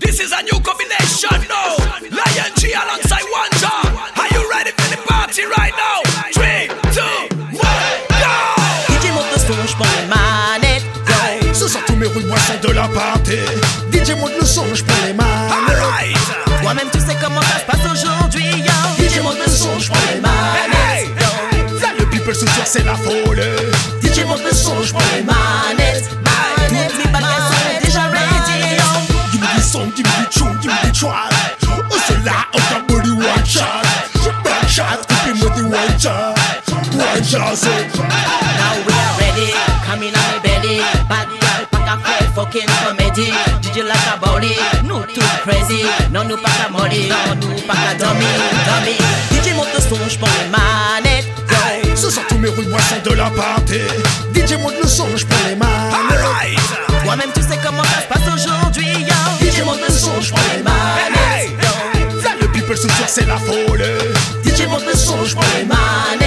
This is a new combination now. Lion G alongside Wanja. Are you ready for the party right now? Three, two, one, go! DJ monte le son, j'prends les manettes. Yo. Ce soir tous mes roues de boisson de la party DJ monte le son, j'prends les manettes Alright! Toi-même, tu sais comment ça se passe aujourd'hui, yo. DJ monte le son, j'prends les manettes. Yo. Là le people ce soir c'est la folie DJ monte le son, j'prends One c'est Now we are ready, coming on me belly. Bad girl, pack a fair fucking comedy. DJ like a body, nous tout crazy. Non, nous pas qu'à molly, non, nous pas qu'à dummy, dummy. DJ monte le son, j'prends les manettes. Yo. Ce soir tous mes roues de boisson de la party DJ monte le son, j'prends les manettes Alright! Toi-même, tu sais comment ça se passe aujourd'hui, yo. DJ monte le son, j'prends les manettes. Yo. Là le people ce soir c'est la folie DJ monte le son, j'prends les. Manettes,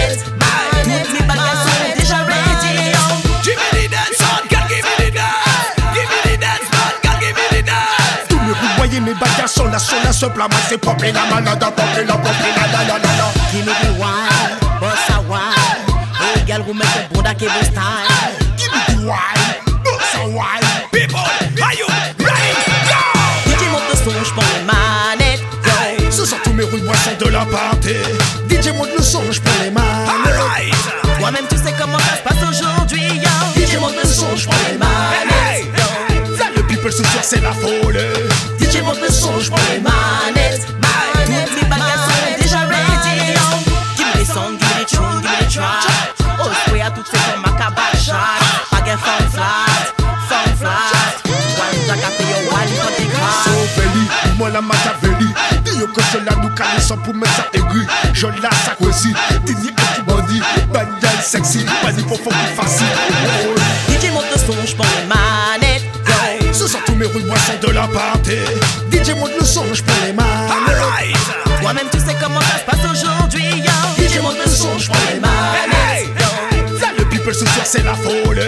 De boyer, mes bagages sont là, sont là, ce plat Moi c'est popé la malade, popé la, popé la, la, la, la, la Give me the wine, bossa wine. Hey, girl, who make the bunda give you style. Give me the wine, bossa wine People, are you ready? Go! DJ monte le son, j'prends les manettes. Yo. Ce soir tous mes roues de boisson de la party DJ monte le son, j'prends les manettes! Toi-même, tu sais comment ça se passe aujourd'hui, yo. DJ monte le son, j'prends les manettes. Yo. Le people ce soir c'est la folie Cut the. So belly, moi la Machiavelli Dio que cela nous calissons pour mettre ça aigu Je la bandit sexy, bandit pour faire plus facile DJ monte le son, j'prends les manettes. Ce soir tous mes roues de boisson de la party DJ monte le son, j'prends les manettes! Toi-même, tu sais comment ça se passe aujourd'hui. DJ monte le son, j'prends les manettes. Le people ce soir c'est la folie